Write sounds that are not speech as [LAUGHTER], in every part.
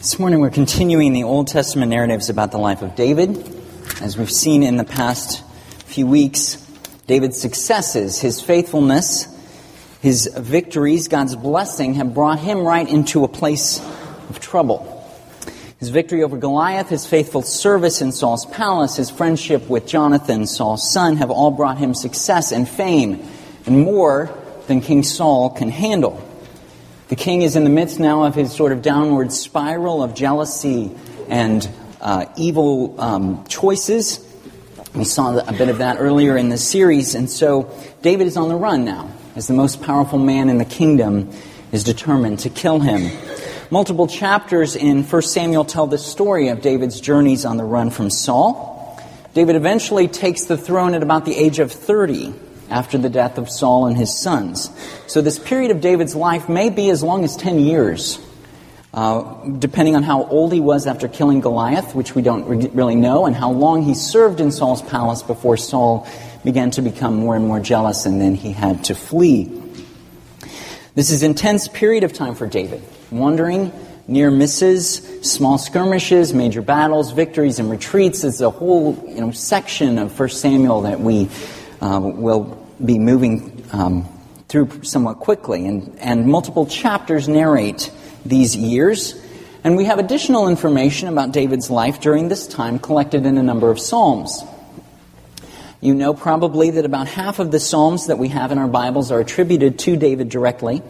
This morning we're continuing the Old Testament narratives about the life of David. As we've seen in the past few weeks, David's successes, his faithfulness, his victories, God's blessing have brought him right into a place of trouble. His victory over Goliath, his faithful service in Saul's palace, his friendship with Jonathan, Saul's son, have all brought him success and fame, and more than King Saul can handle. The king is in the midst now of his sort of downward spiral of jealousy and uh, evil um, choices. We saw a bit of that earlier in the series, and so David is on the run now, as the most powerful man in the kingdom is determined to kill him. Multiple chapters in 1 Samuel tell the story of David's journeys on the run from Saul. David eventually takes the throne at about the age of 30 after the death of Saul and his sons. So this period of David's life may be as long as 10 years, uh, depending on how old he was after killing Goliath, which we don't re- really know, and how long he served in Saul's palace before Saul began to become more and more jealous and then he had to flee. This is intense period of time for David, wandering, near misses, small skirmishes, major battles, victories and retreats. It's a whole you know, section of 1 Samuel that we uh, will be moving um, through somewhat quickly. And, and multiple chapters narrate these years. And we have additional information about David's life during this time collected in a number of Psalms. You know probably that about half of the Psalms that we have in our Bibles are attributed to David directly.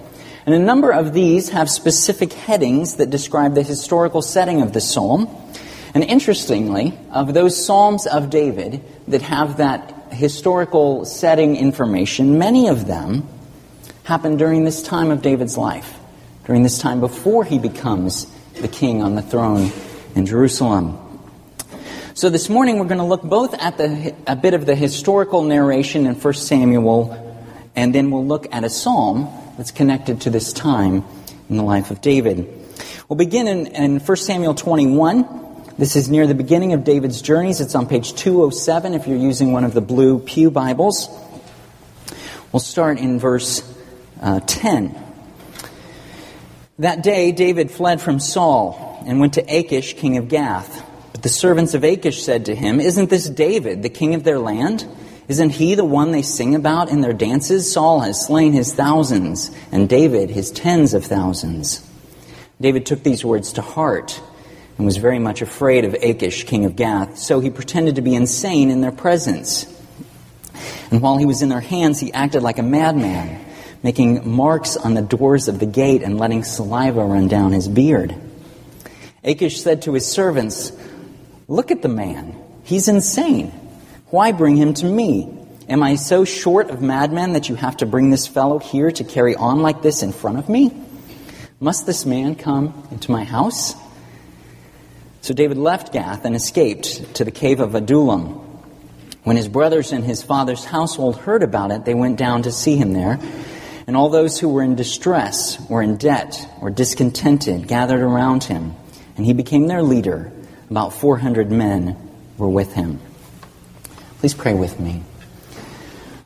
And a number of these have specific headings that describe the historical setting of the psalm. And interestingly, of those Psalms of David that have that historical setting information, many of them happen during this time of David's life, during this time before he becomes the king on the throne in Jerusalem. So this morning we're going to look both at the, a bit of the historical narration in 1 Samuel, and then we'll look at a psalm that's connected to this time in the life of David. We'll begin in, in 1 Samuel 21. This is near the beginning of David's journeys. It's on page 207 if you're using one of the blue Pew Bibles. We'll start in verse uh, 10. That day, David fled from Saul and went to Achish, king of Gath. But the servants of Achish said to him, Isn't this David, the king of their land? Isn't he the one they sing about in their dances? Saul has slain his thousands, and David his tens of thousands. David took these words to heart and was very much afraid of Achish, king of Gath, so he pretended to be insane in their presence. And while he was in their hands, he acted like a madman, making marks on the doors of the gate and letting saliva run down his beard. Achish said to his servants, Look at the man. He's insane. Why bring him to me? Am I so short of madmen that you have to bring this fellow here to carry on like this in front of me? Must this man come into my house? So David left Gath and escaped to the cave of Adullam. When his brothers and his father's household heard about it, they went down to see him there. And all those who were in distress, or in debt, or discontented gathered around him. And he became their leader. About 400 men were with him. Please pray with me.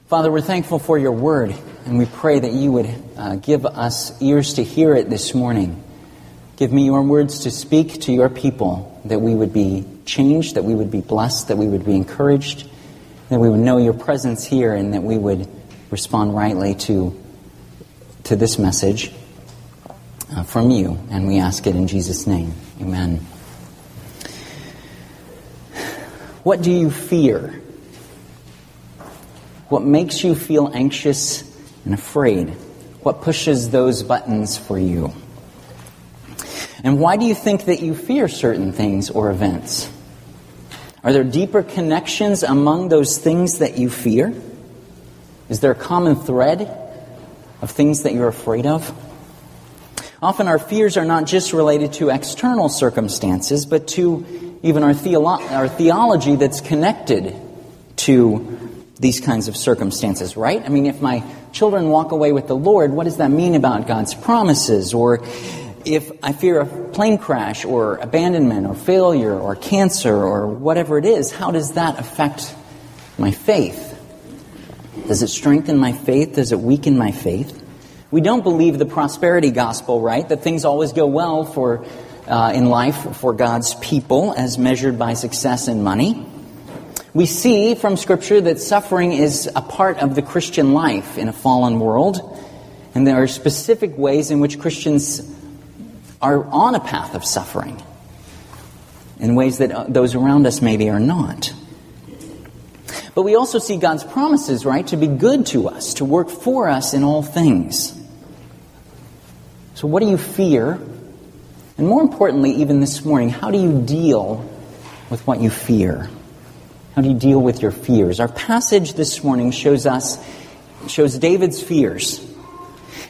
Father, we're thankful for your word, and we pray that you would uh, give us ears to hear it this morning. Give me your words to speak to your people, that we would be changed, that we would be blessed, that we would be encouraged, that we would know your presence here, and that we would respond rightly to, to this message uh, from you. And we ask it in Jesus' name. Amen. What do you fear? What makes you feel anxious and afraid? What pushes those buttons for you? And why do you think that you fear certain things or events? Are there deeper connections among those things that you fear? Is there a common thread of things that you're afraid of? Often our fears are not just related to external circumstances, but to even our, theolo- our theology that's connected to these kinds of circumstances, right? I mean, if my children walk away with the Lord, what does that mean about God's promises? Or if I fear a plane crash or abandonment or failure or cancer or whatever it is, how does that affect my faith? Does it strengthen my faith? Does it weaken my faith? We don't believe the prosperity gospel, right? That things always go well for uh, in life for God's people as measured by success and money. We see from Scripture that suffering is a part of the Christian life in a fallen world, and there are specific ways in which Christians are on a path of suffering, in ways that uh, those around us maybe are not. But we also see God's promises, right, to be good to us, to work for us in all things. So, what do you fear? And more importantly, even this morning, how do you deal with what you fear? How do you deal with your fears? Our passage this morning shows us, shows David's fears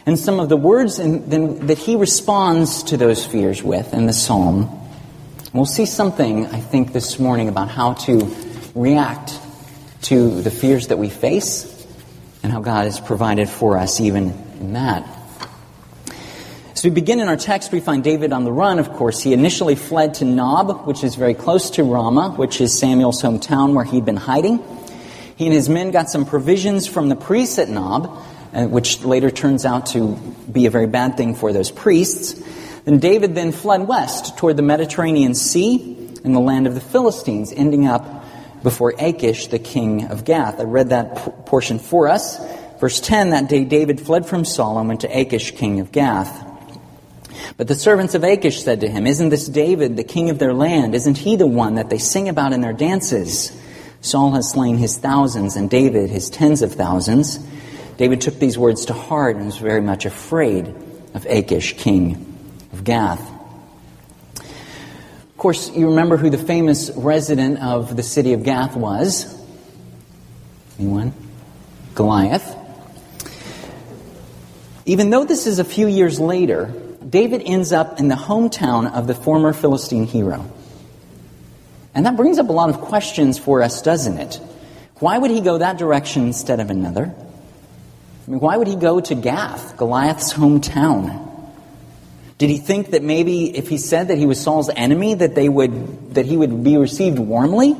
and some of the words in, that he responds to those fears with in the psalm. We'll see something, I think, this morning about how to react to the fears that we face and how God has provided for us even in that. As we begin in our text, we find David on the run, of course. He initially fled to Nob, which is very close to Ramah, which is Samuel's hometown where he'd been hiding. He and his men got some provisions from the priests at Nob, Uh, which later turns out to be a very bad thing for those priests. Then David then fled west toward the Mediterranean Sea and the land of the Philistines, ending up before Achish, the king of Gath. I read that portion for us. Verse 10 That day David fled from Saul and went to Achish, king of Gath. But the servants of Achish said to him, Isn't this David, the king of their land? Isn't he the one that they sing about in their dances? Saul has slain his thousands, and David his tens of thousands. David took these words to heart and was very much afraid of Achish, king of Gath Of course, you remember who the famous resident of the city of Gath was? Anyone? Goliath. Even though this is a few years later, David ends up in the hometown of the former Philistine hero. And that brings up a lot of questions for us, doesn't it? Why would he go that direction instead of another? I mean, why would he go to Gath, Goliath's hometown? Did he think that maybe if he said that he was Saul's enemy, that they would that he would be received warmly?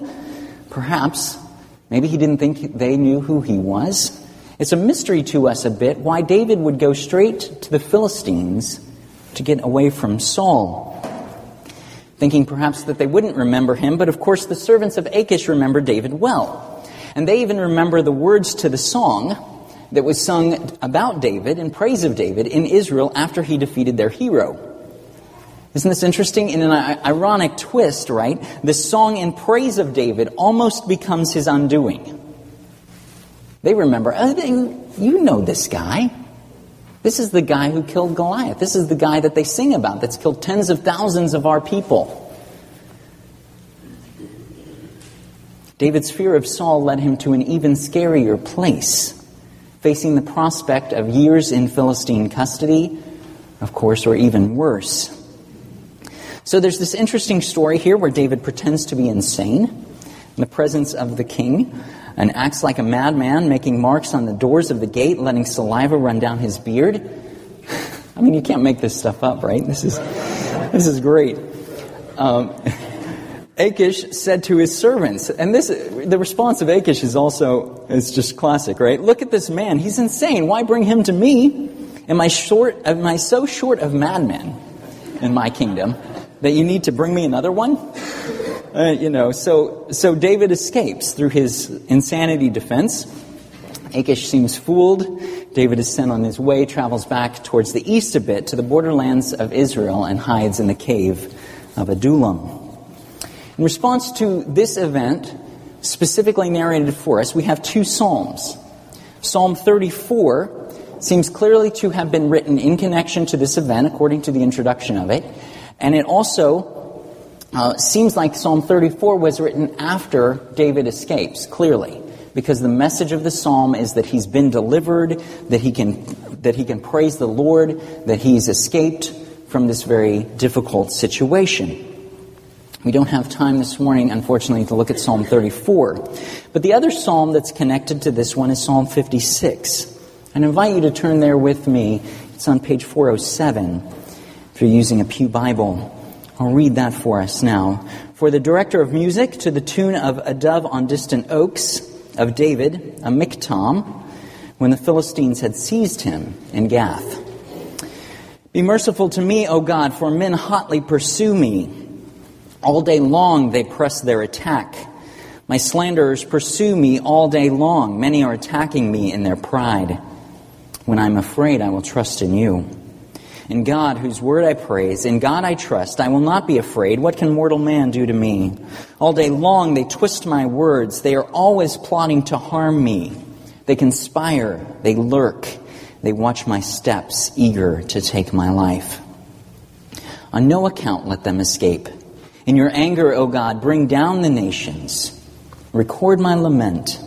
Perhaps. Maybe he didn't think they knew who he was. It's a mystery to us a bit why David would go straight to the Philistines to get away from Saul. Thinking perhaps that they wouldn't remember him, but of course the servants of Achish remember David well. And they even remember the words to the song that was sung about David in praise of David in Israel after he defeated their hero. Isn't this interesting? In an ironic twist, right? The song in praise of David almost becomes his undoing. They remember, oh, you know this guy. This is the guy who killed Goliath. This is the guy that they sing about that's killed tens of thousands of our people. David's fear of Saul led him to an even scarier place facing the prospect of years in Philistine custody, of course, or even worse. So there's this interesting story here where David pretends to be insane in the presence of the king and acts like a madman, making marks on the doors of the gate, letting saliva run down his beard. [LAUGHS] I mean, you can't make this stuff up, right? This is, this is great. Um, [LAUGHS] Achish said to his servants, and this, the response of Achish is also, it's just classic, right? Look at this man. He's insane. Why bring him to me? Am I short, am I so short of madmen in my kingdom that you need to bring me another one? Uh, you know, so, so David escapes through his insanity defense. Achish seems fooled. David is sent on his way, travels back towards the east a bit to the borderlands of Israel, and hides in the cave of Adullam. In response to this event, specifically narrated for us, we have two Psalms. Psalm 34 seems clearly to have been written in connection to this event, according to the introduction of it. And it also uh, seems like Psalm 34 was written after David escapes, clearly, because the message of the psalm is that he's been delivered, that he can, that he can praise the Lord, that he's escaped from this very difficult situation. We don't have time this morning, unfortunately, to look at Psalm 34. But the other psalm that's connected to this one is Psalm 56. I invite you to turn there with me. It's on page 407 if you're using a Pew Bible. I'll read that for us now. For the director of music, to the tune of A Dove on Distant Oaks, of David, a miktam, when the Philistines had seized him in Gath. Be merciful to me, O God, for men hotly pursue me. All day long they press their attack. My slanderers pursue me all day long. Many are attacking me in their pride. When I'm afraid, I will trust in you. In God, whose word I praise, in God I trust, I will not be afraid. What can mortal man do to me? All day long they twist my words. They are always plotting to harm me. They conspire, they lurk, they watch my steps, eager to take my life. On no account let them escape. In your anger, O God, bring down the nations. Record my lament.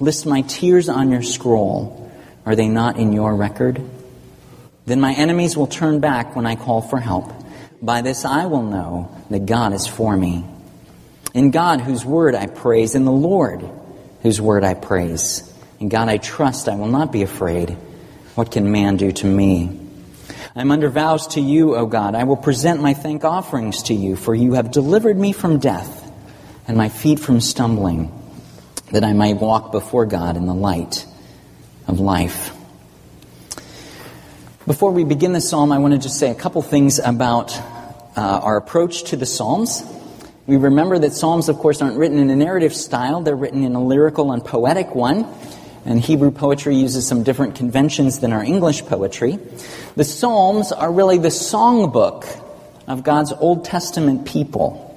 List my tears on your scroll. Are they not in your record? Then my enemies will turn back when I call for help. By this I will know that God is for me. In God, whose word I praise, in the Lord, whose word I praise. In God I trust, I will not be afraid. What can man do to me? I am under vows to you, O God. I will present my thank offerings to you, for you have delivered me from death and my feet from stumbling, that I might walk before God in the light of life. Before we begin the psalm, I want to just say a couple things about uh, our approach to the psalms. We remember that psalms, of course, aren't written in a narrative style, they're written in a lyrical and poetic one. And Hebrew poetry uses some different conventions than our English poetry. The Psalms are really the songbook of God's Old Testament people.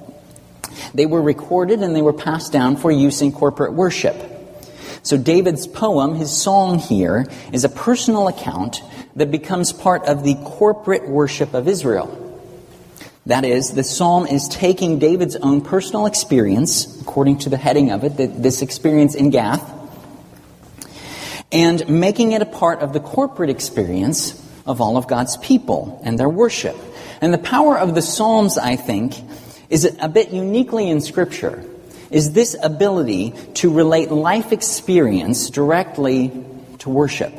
They were recorded and they were passed down for use in corporate worship. So David's poem, his song here, is a personal account that becomes part of the corporate worship of Israel. That is, the psalm is taking David's own personal experience, according to the heading of it, this experience in Gath, and making it a part of the corporate experience of all of God's people and their worship. And the power of the Psalms, I think, is a bit uniquely in Scripture, is this ability to relate life experience directly to worship.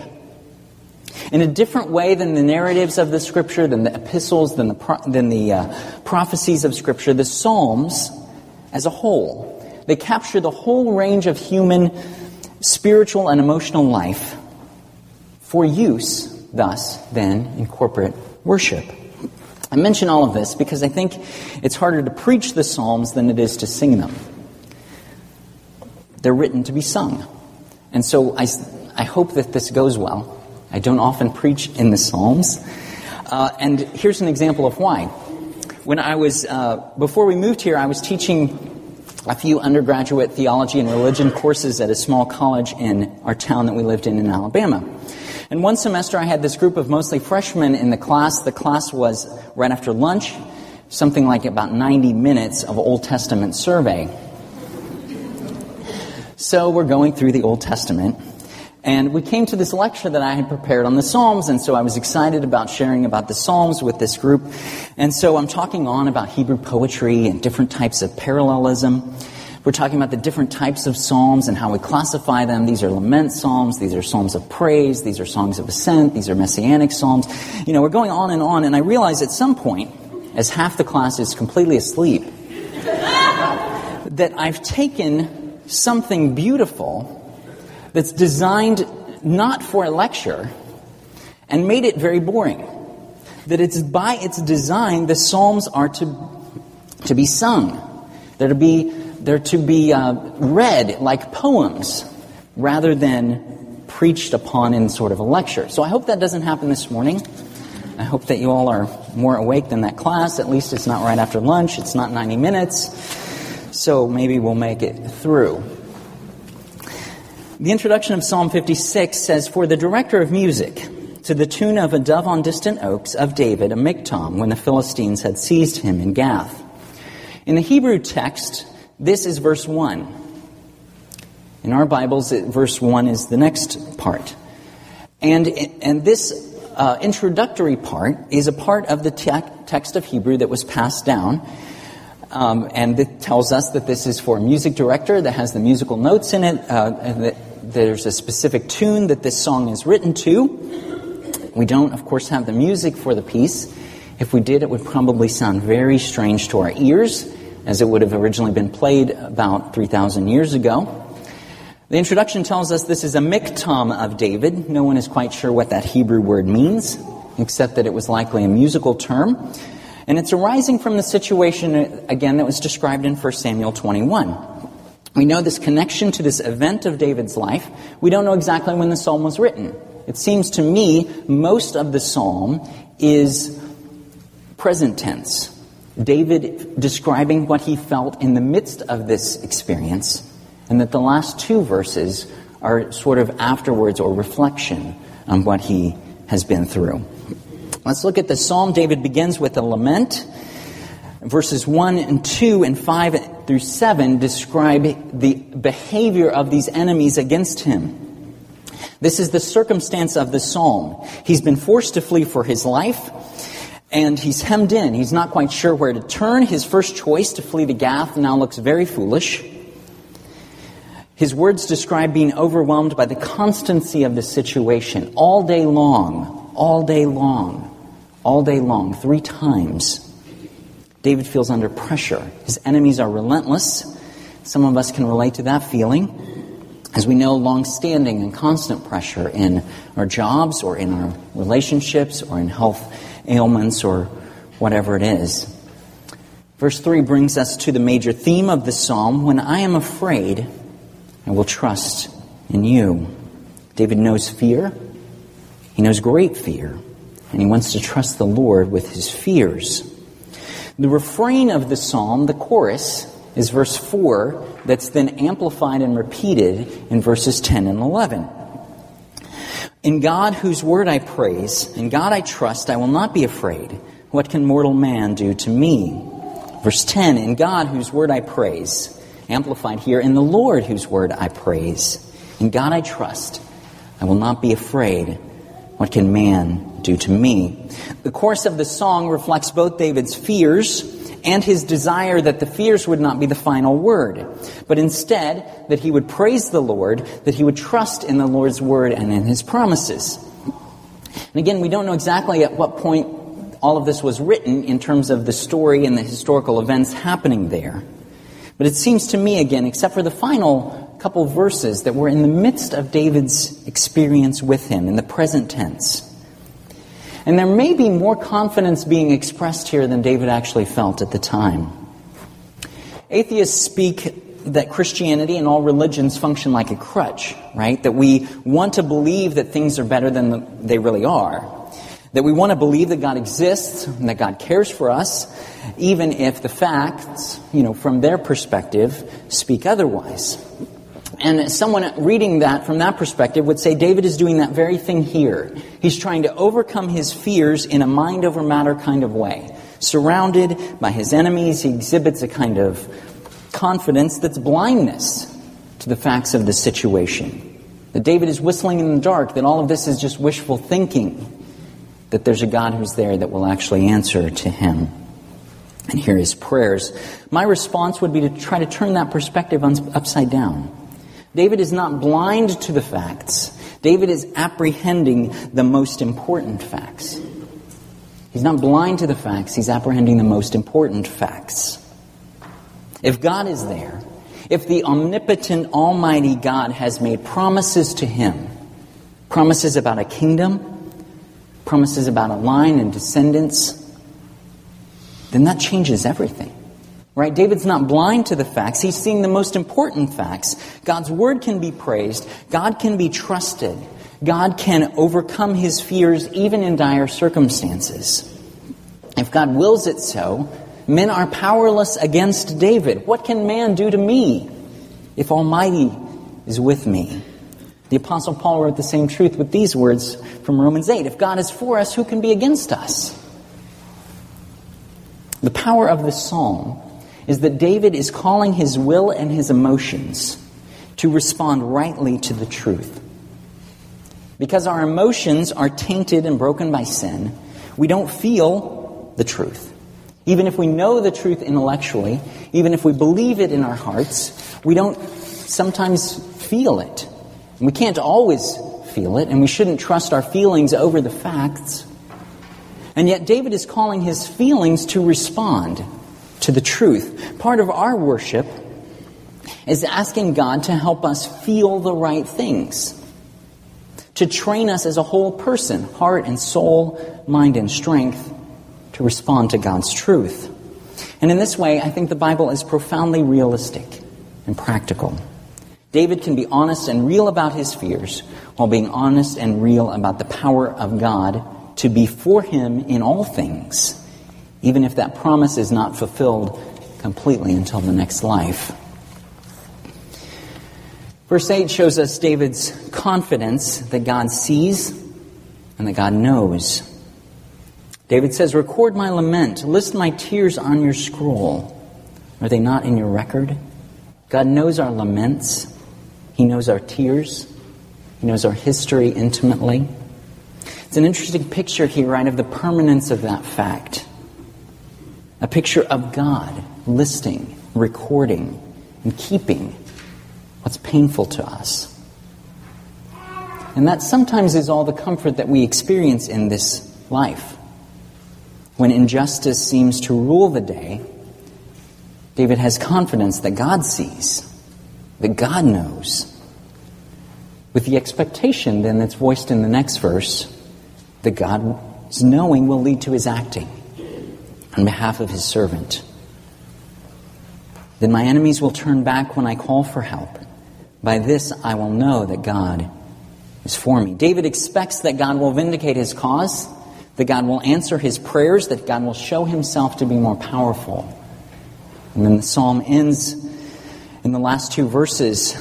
In a different way than the narratives of the Scripture, than the epistles, than the, than the uh, prophecies of Scripture, the Psalms as a whole, they capture the whole range of human spiritual and emotional life for use, thus, then, in corporate worship. I mention all of this because I think it's harder to preach the Psalms than it is to sing them. They're written to be sung. And so I, I hope that this goes well. I don't often preach in the Psalms. Uh, and here's an example of why. When I was, uh, before we moved here, I was teaching a few undergraduate theology and religion courses at a small college in our town that we lived in in Alabama. And one semester I had this group of mostly freshmen in the class. The class was right after lunch, something like about 90 minutes of Old Testament survey. So we're going through the Old Testament. And we came to this lecture that I had prepared on the Psalms, and so I was excited about sharing about the Psalms with this group. And so I'm talking on about Hebrew poetry and different types of parallelism. We're talking about the different types of psalms and how we classify them. These are lament psalms, these are psalms of praise, these are songs of ascent, these are messianic psalms. You know, we're going on and on, and I realize at some point, as half the class is completely asleep, [LAUGHS] that I've taken something beautiful that's designed not for a lecture and made it very boring. That it's by its design, the Psalms are to, to be sung. They're to be, they're to be uh, read like poems rather than preached upon in sort of a lecture. So I hope that doesn't happen this morning. I hope that you all are more awake than that class. At least it's not right after lunch. It's not 90 minutes. So maybe we'll make it through. The introduction of Psalm 56 says, For the director of music, to the tune of a dove on distant oaks of David, a miktam, when the Philistines had seized him in Gath. In the Hebrew text, this is verse 1. In our Bibles, verse 1 is the next part. And, and this uh, introductory part is a part of the te- text of Hebrew that was passed down. Um, and it tells us that this is for a music director that has the musical notes in it, uh, that there's a specific tune that this song is written to. We don't, of course, have the music for the piece. If we did, it would probably sound very strange to our ears, as it would have originally been played about 3,000 years ago. The introduction tells us this is a miktam of David. No one is quite sure what that Hebrew word means. except that it was likely a musical term. And it's arising from the situation, uh, again, that was described in 1 Samuel 21. We know this connection to this event of David's life. We don't know exactly when the psalm was written. It seems to me most of the psalm is present tense. David describing what he felt in the midst of this experience, and that the last two verses are sort of afterwards or reflection on what he has been through. Let's look at the psalm. David begins with a lament. Verses 1 and 2 and 5 through 7 describe the behavior of these enemies against him. This is the circumstance of the psalm. He's been forced to flee for his life, and he's hemmed in. He's not quite sure where to turn. His first choice to flee to Gath now looks very foolish. His words describe being overwhelmed by the constancy of the situation all day long, all day long, all day long, three times. David feels under pressure. His enemies are relentless. Some of us can relate to that feeling. As we know, long standing and constant pressure in our jobs or in our relationships or in health ailments or whatever it is. Verse 3 brings us to the major theme of the psalm When I am afraid, I will trust in you. David knows fear. He knows great fear. And he wants to trust the Lord with his fears. The refrain of the psalm, the chorus, is verse 4, that's then amplified and repeated in verses 10 and 11. In God, whose word I praise, in God I trust, I will not be afraid. What can mortal man do to me? Verse 10 In God, whose word I praise, Amplified here, in the Lord whose word I praise. In God I trust. I will not be afraid. What can man do to me? The course of the song reflects both David's fears and his desire that the fears would not be the final word, but instead that he would praise the Lord, that he would trust in the Lord's word and in his promises. And again, we don't know exactly at what point all of this was written in terms of the story and the historical events happening there. But it seems to me, again, except for the final couple verses, that we're in the midst of David's experience with him in the present tense. And there may be more confidence being expressed here than David actually felt at the time. Atheists speak that Christianity and all religions function like a crutch, right? That we want to believe that things are better than they really are. That we want to believe that God exists and that God cares for us, even if the facts, you know, from their perspective, speak otherwise. And someone reading that from that perspective would say David is doing that very thing here. He's trying to overcome his fears in a mind over matter kind of way. Surrounded by his enemies, he exhibits a kind of confidence that's blindness to the facts of the situation. That David is whistling in the dark, that all of this is just wishful thinking, that there's a God who's there that will actually answer to him and hear his prayers. My response would be to try to turn that perspective upside down. David is not blind to the facts. David is apprehending the most important facts. He's not blind to the facts, he's apprehending the most important facts. If God is there, if the omnipotent, almighty God has made promises to him, promises about a kingdom, promises about a line and descendants, then that changes everything. Right? David's not blind to the facts. He's seeing the most important facts. God's word can be praised. God can be trusted. God can overcome his fears even in dire circumstances. If God wills it so, men are powerless against David. What can man do to me if Almighty is with me? The Apostle Paul wrote the same truth with these words from Romans 8. If God is for us, who can be against us? The power of this psalm is that David is calling his will and his emotions to respond rightly to the truth. Because our emotions are tainted and broken by sin, we don't feel the truth. Even if we know the truth intellectually, even if we believe it in our hearts, we don't sometimes feel it. We can't always feel it, and we shouldn't trust our feelings over the facts. And yet, David is calling his feelings to respond to the truth. Part of our worship is asking God to help us feel the right things, to train us as a whole person, heart and soul, mind and strength, to respond to God's truth. And in this way, I think the Bible is profoundly realistic and practical. David can be honest and real about his fears while being honest and real about the power of God to be for him in all things, even if that promise is not fulfilled completely until the next life. Verse 8 shows us David's confidence that God sees and that God knows. David says, Record my lament, list my tears on your scroll. Are they not in your record? God knows our laments, He knows our tears, He knows our history intimately. It's an interesting picture here, right, of the permanence of that fact. A picture of God listing, recording, and keeping what's painful to us. And that sometimes is all the comfort that we experience in this life. When injustice seems to rule the day, David has confidence that God sees, that God knows. With the expectation then that's voiced in the next verse that God's knowing will lead to his acting on behalf of his servant. Then my enemies will turn back when I call for help. By this I will know that God is for me. David expects that God will vindicate his cause that God will answer his prayers, that God will show himself to be more powerful. And then the psalm ends in the last two verses,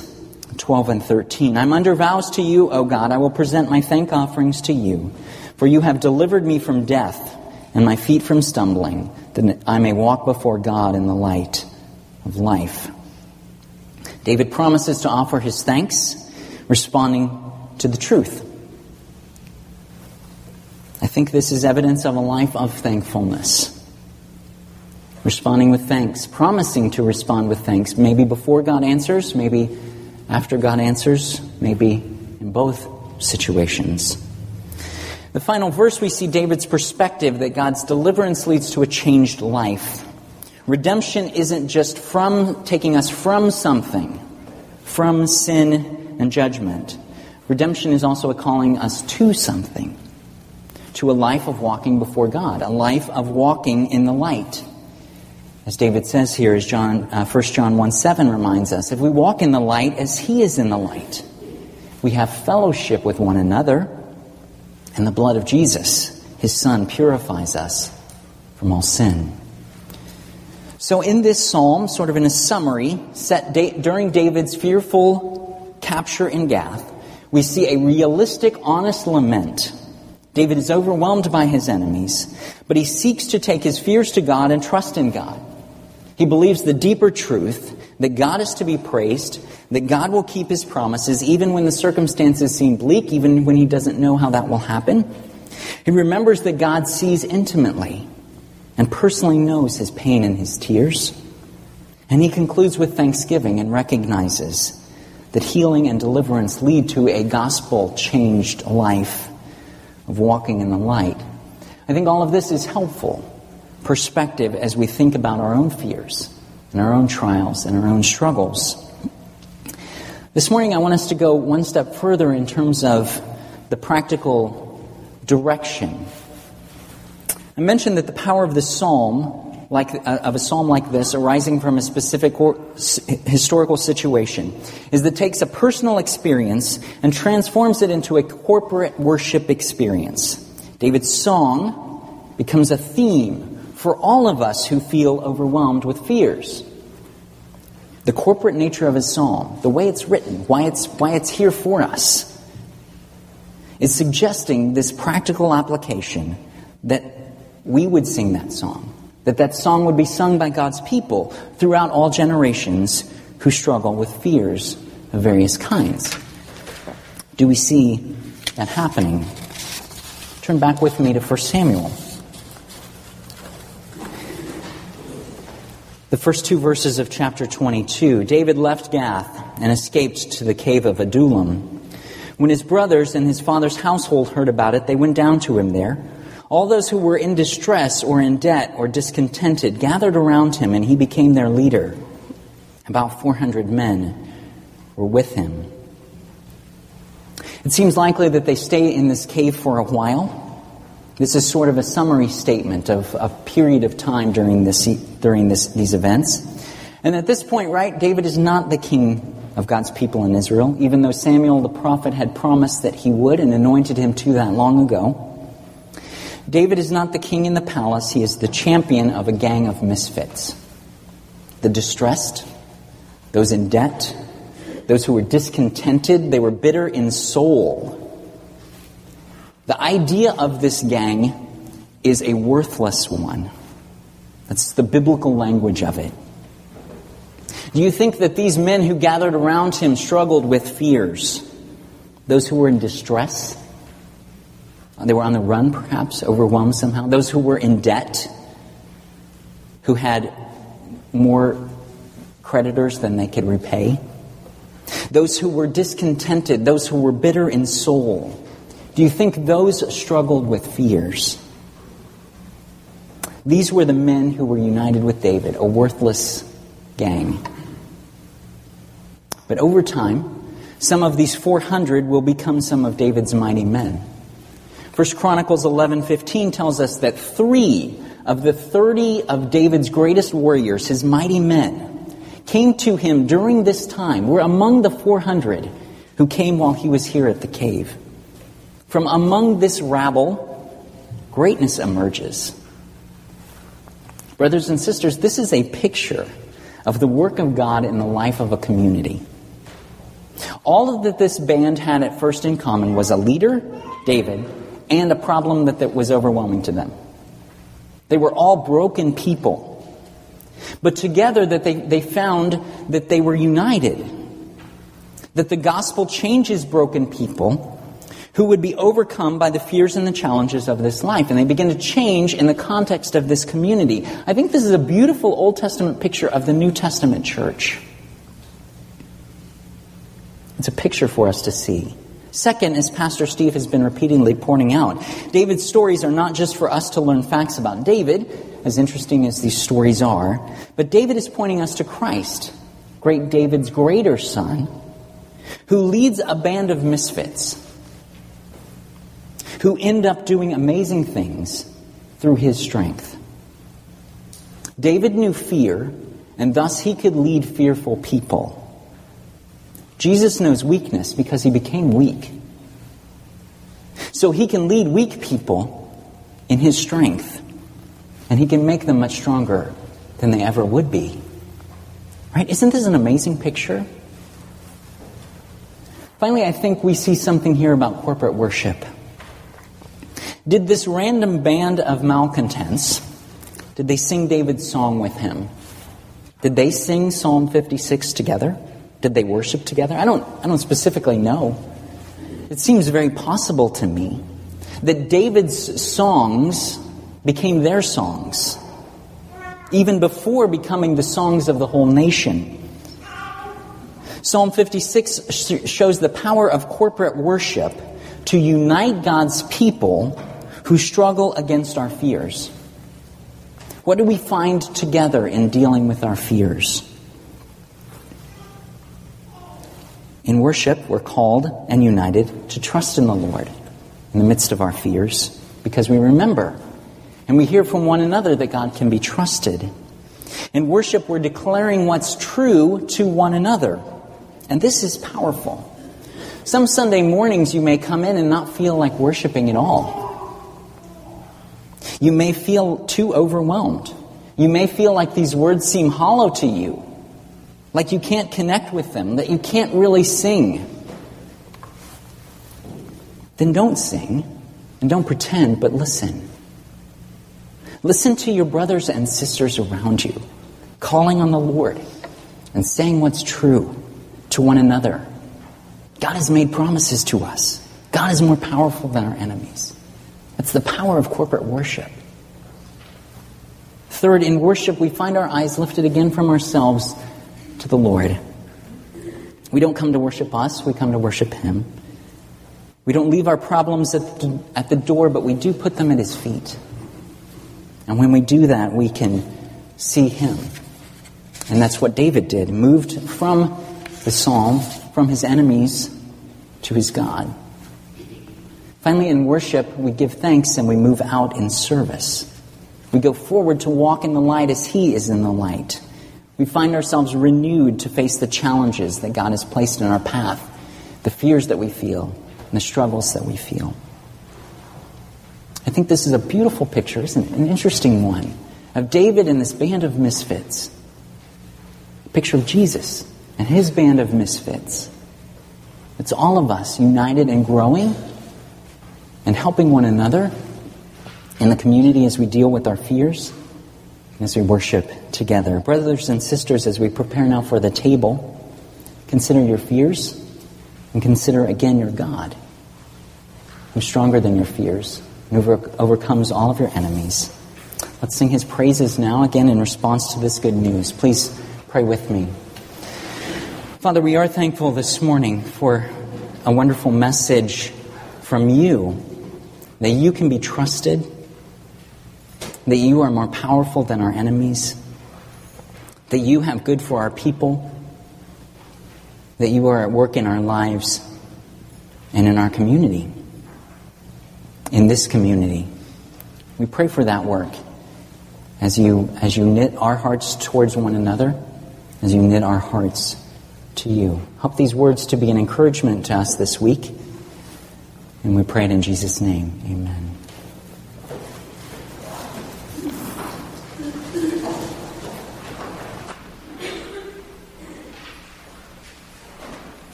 12 and 13. I'm under vows to you, O God. I will present my thank offerings to you, for you have delivered me from death and my feet from stumbling, that I may walk before God in the light of life. David promises to offer his thanks, responding to the truth. I think this is evidence of a life of thankfulness. Responding with thanks, promising to respond with thanks, maybe before God answers, maybe after God answers, maybe in both situations. The final verse, we see David's perspective that God's deliverance leads to a changed life. Redemption isn't just from taking us from something, from sin and judgment. Redemption is also a calling us to something to a life of walking before God, a life of walking in the light. As David says here, as John, uh, 1 John 1 7 reminds us, if we walk in the light as he is in the light, we have fellowship with one another, and the blood of Jesus, his son, purifies us from all sin. So, in this psalm, sort of in a summary, set da- during David's fearful capture in Gath, we see a realistic, honest lament David is overwhelmed by his enemies, but he seeks to take his fears to God and trust in God. He believes the deeper truth that God is to be praised, that God will keep his promises even when the circumstances seem bleak, even when he doesn't know how that will happen. He remembers that God sees intimately and personally knows his pain and his tears. And he concludes with thanksgiving and recognizes that healing and deliverance lead to a gospel changed life of walking in the light. I think all of this is helpful perspective as we think about our own fears and our own trials and our own struggles. This morning, I want us to go one step further in terms of the practical direction. I mentioned that the power of the psalm like, uh, of a psalm like this arising from a specific or, s- historical situation is that takes a personal experience and transforms it into a corporate worship experience. David's song becomes a theme for all of us who feel overwhelmed with fears. The corporate nature of his psalm, the way it's written, why it's, why it's here for us, is suggesting this practical application that we would sing that song that that song would be sung by God's people throughout all generations who struggle with fears of various kinds. Do we see that happening? Turn back with me to 1 Samuel. The first two verses of chapter 22. David left Gath and escaped to the cave of Adullam. When his brothers and his father's household heard about it, they went down to him there. All those who were in distress or in debt or discontented gathered around him, and he became their leader. About 400 men were with him. It seems likely that they stay in this cave for a while. This is sort of a summary statement of a period of time during, this, during this, these events. And at this point, right, David is not the king of God's people in Israel, even though Samuel the prophet had promised that he would and anointed him to that long ago. David is not the king in the palace, he is the champion of a gang of misfits. The distressed, those in debt, those who were discontented, they were bitter in soul. The idea of this gang is a worthless one. That's the biblical language of it. Do you think that these men who gathered around him struggled with fears? Those who were in distress? They were on the run, perhaps, overwhelmed somehow. Those who were in debt, who had more creditors than they could repay. Those who were discontented, those who were bitter in soul. Do you think those struggled with fears? These were the men who were united with David, a worthless gang. But over time, some of these 400 will become some of David's mighty men. 1 Chronicles 11:15 tells us that 3 of the 30 of David's greatest warriors, his mighty men, came to him during this time. Were among the 400 who came while he was here at the cave. From among this rabble, greatness emerges. Brothers and sisters, this is a picture of the work of God in the life of a community. All that this band had at first in common was a leader, David, and a problem that, that was overwhelming to them. They were all broken people. But together that they, they found that they were united. That the gospel changes broken people who would be overcome by the fears and the challenges of this life. And they begin to change in the context of this community. I think this is a beautiful Old Testament picture of the New Testament church. It's a picture for us to see. Second, as Pastor Steve has been repeatedly pointing out, David's stories are not just for us to learn facts about David, as interesting as these stories are, but David is pointing us to Christ, great David's greater son, who leads a band of misfits, who end up doing amazing things through his strength. David knew fear, and thus he could lead fearful people. Jesus knows weakness because he became weak. So he can lead weak people in his strength, and he can make them much stronger than they ever would be. Right? Isn't this an amazing picture? Finally, I think we see something here about corporate worship. Did this random band of malcontents, did they sing David's song with him? Did they sing Psalm 56 together? Did they worship together? I don't, I don't specifically know. It seems very possible to me that David's songs became their songs, even before becoming the songs of the whole nation. Psalm 56 shows the power of corporate worship to unite God's people who struggle against our fears. What do we find together in dealing with our fears? In worship, we're called and united to trust in the Lord in the midst of our fears because we remember and we hear from one another that God can be trusted. In worship, we're declaring what's true to one another. And this is powerful. Some Sunday mornings you may come in and not feel like worshiping at all. You may feel too overwhelmed. You may feel like these words seem hollow to you like you can't connect with them, that you can't really sing, then don't sing and don't pretend, but listen. Listen to your brothers and sisters around you, calling on the Lord and saying what's true to one another. God has made promises to us. God is more powerful than our enemies. That's the power of corporate worship. Third, in worship, we find our eyes lifted again from ourselves to the Lord. We don't come to worship us, we come to worship Him. We don't leave our problems at the, at the door, but we do put them at His feet. And when we do that, we can see Him. And that's what David did, moved from the psalm, from his enemies to his God. Finally, in worship, we give thanks and we move out in service. We go forward to walk in the light as He is in the light. We find ourselves renewed to face the challenges that God has placed in our path, the fears that we feel, and the struggles that we feel. I think this is a beautiful picture, isn't it? An interesting one of David and this band of misfits. A picture of Jesus and his band of misfits. It's all of us united and growing and helping one another in the community as we deal with our fears as we worship together. Brothers and sisters, as we prepare now for the table, consider your fears and consider again your God, who's stronger than your fears and over, overcomes all of your enemies. Let's sing his praises now again in response to this good news. Please pray with me. Father, we are thankful this morning for a wonderful message from you that you can be trusted, that you are more powerful than our enemies, that you have good for our people, that you are at work in our lives and in our community, in this community. We pray for that work as you, as you knit our hearts towards one another, as you knit our hearts to you. Help these words to be an encouragement to us this week. And we pray it in Jesus' name. Amen.